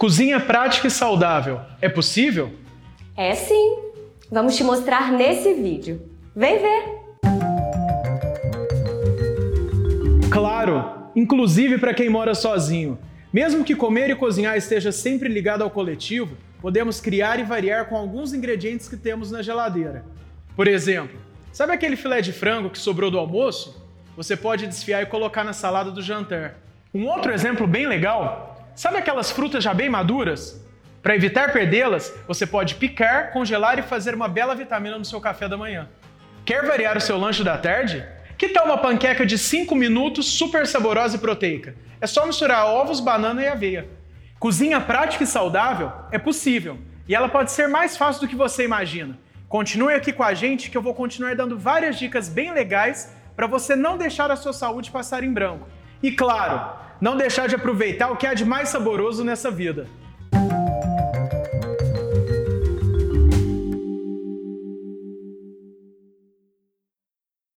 Cozinha prática e saudável. É possível? É sim. Vamos te mostrar nesse vídeo. Vem ver! Claro, inclusive para quem mora sozinho. Mesmo que comer e cozinhar esteja sempre ligado ao coletivo, podemos criar e variar com alguns ingredientes que temos na geladeira. Por exemplo, sabe aquele filé de frango que sobrou do almoço? Você pode desfiar e colocar na salada do jantar. Um outro exemplo bem legal Sabe aquelas frutas já bem maduras? Para evitar perdê-las, você pode picar, congelar e fazer uma bela vitamina no seu café da manhã. Quer variar o seu lanche da tarde? Que tal uma panqueca de 5 minutos super saborosa e proteica? É só misturar ovos, banana e aveia. Cozinha prática e saudável é possível e ela pode ser mais fácil do que você imagina. Continue aqui com a gente que eu vou continuar dando várias dicas bem legais para você não deixar a sua saúde passar em branco. E claro, não deixar de aproveitar o que há de mais saboroso nessa vida.